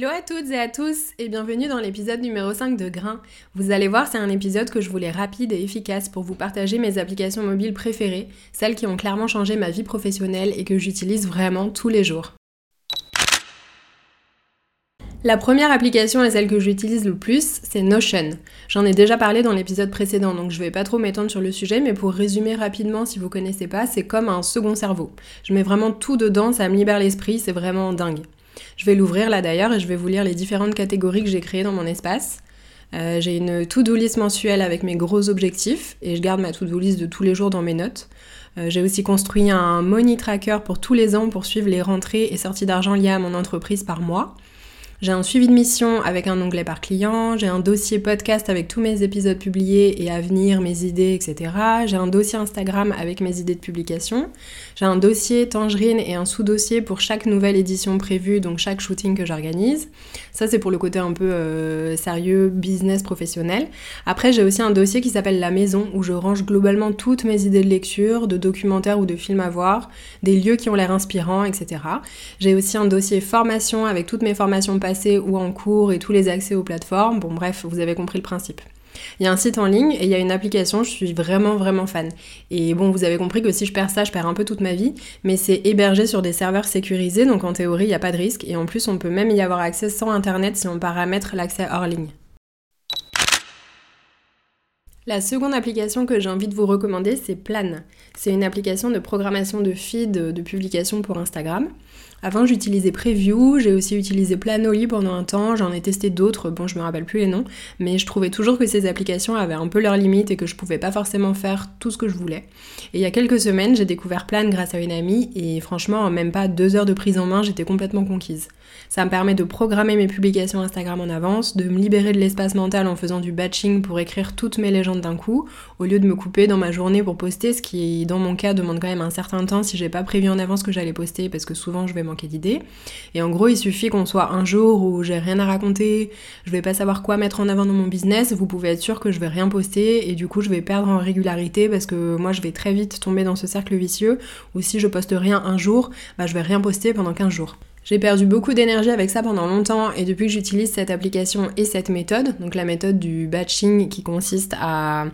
Hello à toutes et à tous et bienvenue dans l'épisode numéro 5 de Grain. Vous allez voir, c'est un épisode que je voulais rapide et efficace pour vous partager mes applications mobiles préférées, celles qui ont clairement changé ma vie professionnelle et que j'utilise vraiment tous les jours. La première application et celle que j'utilise le plus, c'est Notion. J'en ai déjà parlé dans l'épisode précédent, donc je vais pas trop m'étendre sur le sujet, mais pour résumer rapidement, si vous connaissez pas, c'est comme un second cerveau. Je mets vraiment tout dedans, ça me libère l'esprit, c'est vraiment dingue. Je vais l'ouvrir là d'ailleurs et je vais vous lire les différentes catégories que j'ai créées dans mon espace. Euh, j'ai une to-do list mensuelle avec mes gros objectifs et je garde ma to-do list de tous les jours dans mes notes. Euh, j'ai aussi construit un money tracker pour tous les ans pour suivre les rentrées et sorties d'argent liées à mon entreprise par mois. J'ai un suivi de mission avec un onglet par client, j'ai un dossier podcast avec tous mes épisodes publiés et à venir, mes idées, etc. J'ai un dossier Instagram avec mes idées de publication. J'ai un dossier Tangerine et un sous-dossier pour chaque nouvelle édition prévue, donc chaque shooting que j'organise. Ça, c'est pour le côté un peu euh, sérieux, business professionnel. Après, j'ai aussi un dossier qui s'appelle La Maison, où je range globalement toutes mes idées de lecture, de documentaires ou de films à voir, des lieux qui ont l'air inspirants, etc. J'ai aussi un dossier formation avec toutes mes formations ou en cours et tous les accès aux plateformes. Bon bref, vous avez compris le principe. Il y a un site en ligne et il y a une application, je suis vraiment vraiment fan. Et bon, vous avez compris que si je perds ça, je perds un peu toute ma vie, mais c'est hébergé sur des serveurs sécurisés, donc en théorie, il n'y a pas de risque. Et en plus, on peut même y avoir accès sans Internet si on paramètre l'accès hors ligne. La seconde application que j'ai envie de vous recommander, c'est Plan. C'est une application de programmation de feed de publication pour Instagram. Avant, j'utilisais Preview, j'ai aussi utilisé Planoly pendant un temps, j'en ai testé d'autres, bon, je me rappelle plus les noms, mais je trouvais toujours que ces applications avaient un peu leurs limites et que je pouvais pas forcément faire tout ce que je voulais. Et il y a quelques semaines, j'ai découvert Plan grâce à une amie et franchement, en même pas deux heures de prise en main, j'étais complètement conquise. Ça me permet de programmer mes publications Instagram en avance, de me libérer de l'espace mental en faisant du batching pour écrire toutes mes légendes d'un coup, au lieu de me couper dans ma journée pour poster, ce qui, dans mon cas, demande quand même un certain temps si j'ai pas prévu en avance que j'allais poster, parce que souvent je vais manquer d'idées. Et en gros, il suffit qu'on soit un jour où j'ai rien à raconter, je vais pas savoir quoi mettre en avant dans mon business, vous pouvez être sûr que je vais rien poster et du coup je vais perdre en régularité parce que moi je vais très vite tomber dans ce cercle vicieux où si je poste rien un jour, bah je vais rien poster pendant 15 jours. J'ai perdu beaucoup d'énergie avec ça pendant longtemps et depuis que j'utilise cette application et cette méthode, donc la méthode du batching qui consiste à,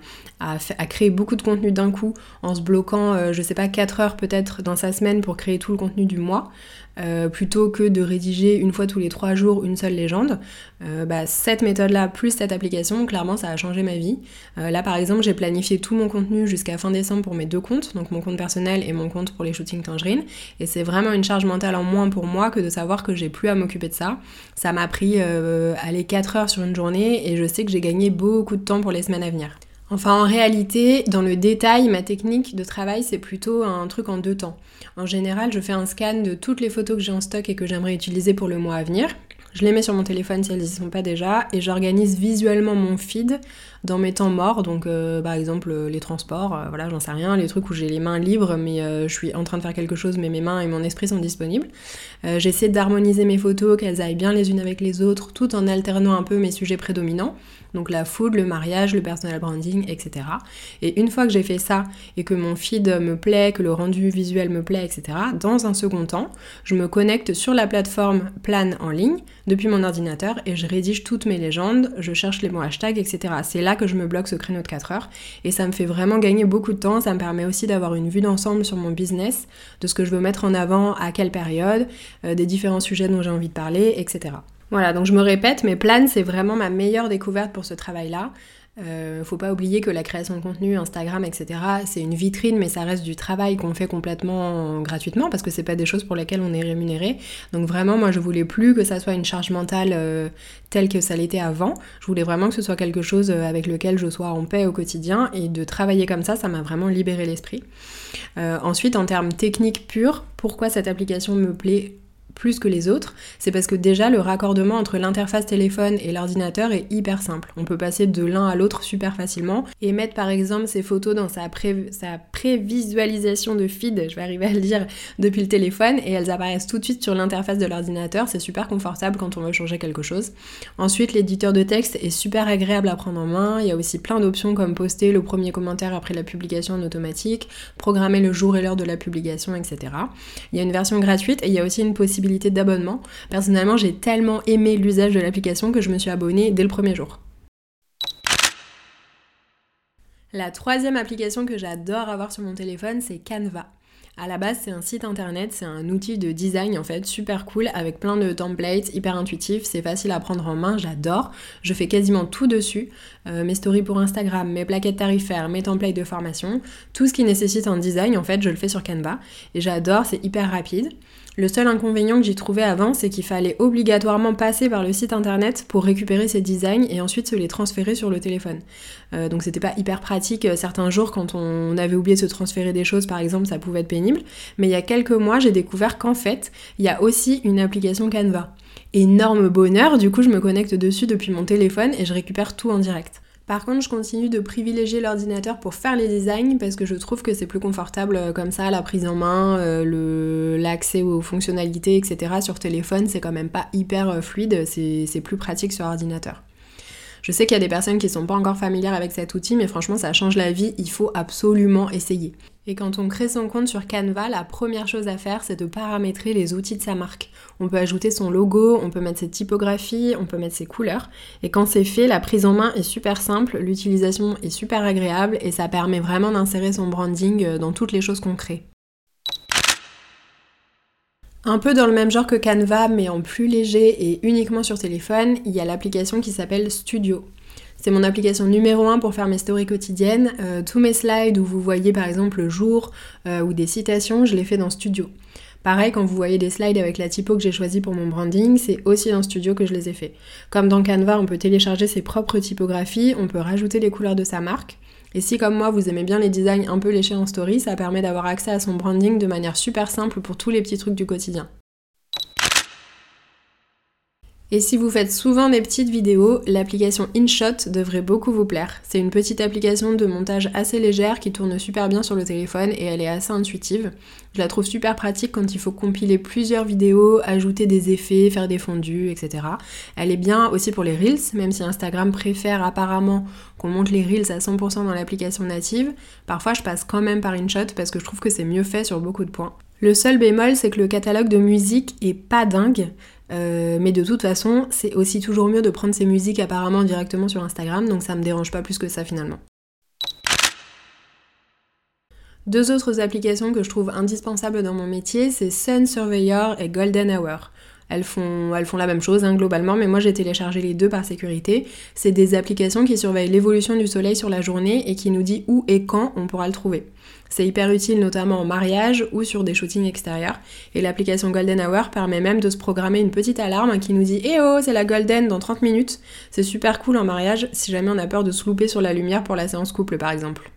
créer beaucoup de contenu d'un coup en se bloquant, euh, je sais pas, 4 heures peut-être dans sa semaine pour créer tout le contenu du mois, euh, plutôt que de rédiger une fois tous les 3 jours une seule légende. Euh, bah, cette méthode-là plus cette application, clairement ça a changé ma vie. là par exemple j'ai planifié tout mon contenu jusqu'à fin décembre pour mes deux comptes, donc mon compte personnel et mon compte pour les shootings tangerines, et c'est vraiment une charge mentale en moins pour moi que de savoir que j'ai plus à m'occuper de ça. Ça m'a pris aller 4 heures sur une journée et je sais que j'ai gagné beaucoup de temps pour les semaines à venir. Enfin, en réalité, dans le détail, ma technique de travail, c'est plutôt un truc en deux temps. En général, je fais un scan de toutes les photos que j'ai en stock et que j'aimerais utiliser pour le mois à venir. Je les mets sur mon téléphone si elles n'y sont pas déjà et j'organise visuellement mon feed dans mes temps morts, donc euh, par exemple euh, les transports, euh, voilà, j'en sais rien, les trucs où j'ai les mains libres mais je suis en train de faire quelque chose mais mes mains et mon esprit sont disponibles. J'essaie d'harmoniser mes photos, qu'elles aillent bien les unes avec les autres, tout en alternant un peu mes sujets prédominants, donc la food, le mariage, le personal branding, etc. Et une fois que j'ai fait ça et que mon feed me plaît, que le rendu visuel me plaît, etc., dans un second temps, je me connecte sur la plateforme Plan en ligne depuis mon ordinateur et je rédige toutes mes légendes, je cherche les mots hashtags, etc. C'est là que je me bloque ce créneau de 4 heures et ça me fait vraiment gagner beaucoup de temps, ça me permet aussi d'avoir une vue d'ensemble sur mon business, de ce que je veux mettre en avant à quelle période, euh, des différents sujets dont j'ai envie de parler, etc. Voilà, donc je me répète, mais Plan, c'est vraiment ma meilleure découverte pour ce travail-là. Euh, faut pas oublier que la création de contenu, Instagram, etc., c'est une vitrine, mais ça reste du travail qu'on fait complètement gratuitement parce que c'est pas des choses pour lesquelles on est rémunéré. Donc vraiment, moi, je voulais plus que ça soit une charge mentale euh, telle que ça l'était avant. Je voulais vraiment que ce soit quelque chose euh, avec lequel je sois en paix au quotidien et de travailler comme ça, ça m'a vraiment libéré l'esprit. ensuite, en termes techniques purs, pourquoi cette application me plaît plus que les autres, c'est parce que déjà le raccordement entre l'interface téléphone et l'ordinateur est hyper simple. On peut passer de l'un à l'autre super facilement et mettre par exemple ses photos dans sa, sa prévisualisation de feed, je vais arriver à le dire, depuis le téléphone et elles apparaissent tout de suite sur l'interface de l'ordinateur. C'est super confortable quand on veut changer quelque chose. Ensuite, l'éditeur de texte est super agréable à prendre en main. Il y a aussi plein d'options comme poster le premier commentaire après la publication en automatique, programmer le jour et l'heure de la publication, etc. Il y a une version gratuite et il y a aussi une possibilité d'abonnement. Personnellement, j'ai tellement aimé l'usage de l'application que je me suis abonnée dès le premier jour. La troisième application que j'adore avoir sur mon téléphone, c'est Canva. À la base, c'est un site internet, c'est un outil de design en fait super cool avec plein de templates, hyper intuitif, c'est facile à prendre en main, j'adore. Je fais quasiment tout dessus, euh, mes stories pour Instagram, mes plaquettes tarifaires, mes templates de formation, tout ce qui nécessite un design en fait, je le fais sur Canva et j'adore, c'est hyper rapide. Le seul inconvénient que j'y trouvais avant, c'est qu'il fallait obligatoirement passer par le site internet pour récupérer ces designs et ensuite se les transférer sur le téléphone. Euh, donc c'était pas hyper pratique. Euh, certains jours, quand on avait oublié de se transférer des choses, par exemple, ça pouvait être pénible. Mais il y a quelques mois, j'ai découvert qu'en fait, il y a aussi une application Canva. Énorme bonheur, du coup, je me connecte dessus depuis mon téléphone et je récupère tout en direct. Par contre, je continue de privilégier l'ordinateur pour faire les designs parce que je trouve que c'est plus confortable euh, comme ça, la prise en main, euh, l'accès aux fonctionnalités, etc. Sur téléphone, c'est quand même pas hyper euh, fluide, c'est plus pratique sur ordinateur. Je sais qu'il y a des personnes qui sont pas encore familières avec cet outil, mais franchement, ça change la vie, il faut absolument essayer. Et quand on crée son compte sur Canva, la première chose à faire, c'est de paramétrer les outils de sa marque. On peut ajouter son logo, on peut mettre ses typographies, on peut mettre ses couleurs. Et quand c'est fait, la prise en main est super simple, l'utilisation est super agréable et ça permet vraiment d'insérer son branding euh, dans toutes les choses qu'on crée. Un peu dans le même genre que Canva, mais en plus léger et uniquement sur téléphone, il y a l'application qui s'appelle Studio. C'est mon application numéro 1 pour faire mes stories quotidiennes. Euh, tous mes slides où vous voyez par exemple le jour euh, ou des citations, je les fais dans Studio. Pareil, quand vous voyez des slides avec la typo que j'ai choisie pour mon branding, c'est aussi dans Studio que je les ai faits. Comme dans Canva, on peut télécharger ses propres typographies, on peut rajouter les couleurs de sa marque. Et si comme moi vous aimez bien les designs un peu léchés en story, ça permet d'avoir accès à son branding de manière super simple pour tous les petits trucs du quotidien. Et si vous faites souvent des petites vidéos, l'application InShot devrait beaucoup vous plaire. C'est une petite application de montage assez légère qui tourne super bien sur le téléphone et elle est assez intuitive. Je la trouve super pratique quand il faut compiler plusieurs vidéos, ajouter des effets, faire des fondus, etc. Elle est bien aussi pour les Reels, même si Instagram préfère apparemment qu'on monte les Reels à 100% dans l'application native. Parfois je passe quand même par InShot parce que je trouve que c'est mieux fait sur beaucoup de points. Le seul bémol, c'est que le catalogue de musique est pas dingue. Euh, mais de toute façon, c'est aussi toujours mieux de prendre ses musiques apparemment directement sur Instagram, donc ça me dérange pas plus que ça finalement. Deux autres applications que je trouve indispensables dans mon métier, c'est Sun Surveyor et Golden Hour. Elles font, elles font la même chose hein, globalement, mais moi j'ai téléchargé les deux par sécurité. C'est des applications qui surveillent l'évolution du soleil sur la journée et qui nous dit où et quand on pourra le trouver. C'est hyper utile notamment en mariage ou sur des shootings extérieurs. Et l'application Golden Hour permet même de se programmer une petite alarme qui nous dit Eh oh, c'est la Golden dans 30 minutes. C'est super cool en mariage si jamais on a peur de se louper sur la lumière pour la séance couple par exemple.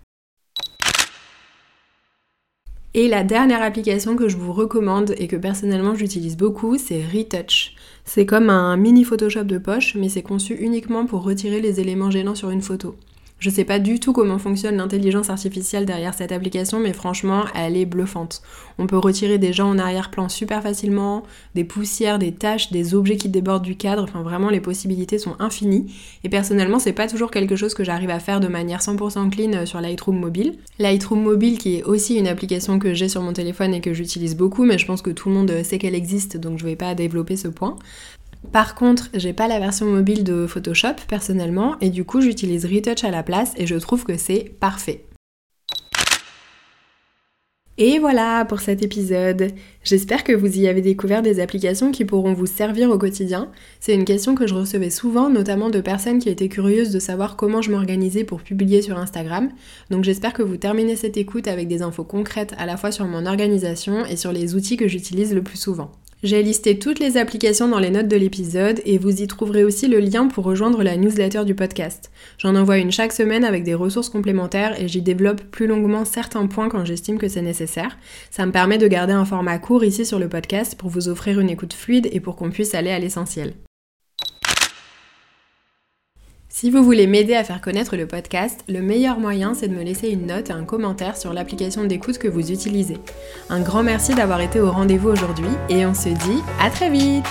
Et la dernière application que je vous recommande et que personnellement j'utilise beaucoup, c'est Retouch. C'est comme un mini Photoshop de poche, mais c'est conçu uniquement pour retirer les éléments gênants sur une photo. Je sais pas du tout comment fonctionne l'intelligence artificielle derrière cette application, mais franchement, elle est bluffante. On peut retirer des gens en arrière-plan super facilement, des poussières, des taches, des objets qui débordent du cadre, enfin vraiment les possibilités sont infinies. Et personnellement, c'est pas toujours quelque chose que j'arrive à faire de manière 100% clean sur Lightroom mobile. Lightroom mobile qui est aussi une application que j'ai sur mon téléphone et que j'utilise beaucoup, mais je pense que tout le monde sait qu'elle existe, donc je vais pas développer ce point. Par contre, j'ai pas la version mobile de Photoshop personnellement et du coup j'utilise Retouch à la place et je trouve que c'est parfait. Et voilà pour cet épisode. J'espère que vous y avez découvert des applications qui pourront vous servir au quotidien. C'est une question que je recevais souvent, notamment de personnes qui étaient curieuses de savoir comment je m'organisais pour publier sur Instagram. Donc j'espère que vous terminez cette écoute avec des infos concrètes à la fois sur mon organisation et sur les outils que j'utilise le plus souvent. J'ai listé toutes les applications dans les notes de l'épisode et vous y trouverez aussi le lien pour rejoindre la newsletter du podcast. J'en envoie une chaque semaine avec des ressources complémentaires et j'y développe plus longuement certains points quand j'estime que c'est nécessaire. Ça me permet de garder un format court ici sur le podcast pour vous offrir une écoute fluide et pour qu'on puisse aller à l'essentiel. Si vous voulez m'aider à faire connaître le podcast, le meilleur moyen c'est de me laisser une note et un commentaire sur l'application d'écoute que vous utilisez. Un grand merci d'avoir été au rendez-vous aujourd'hui et on se dit à très vite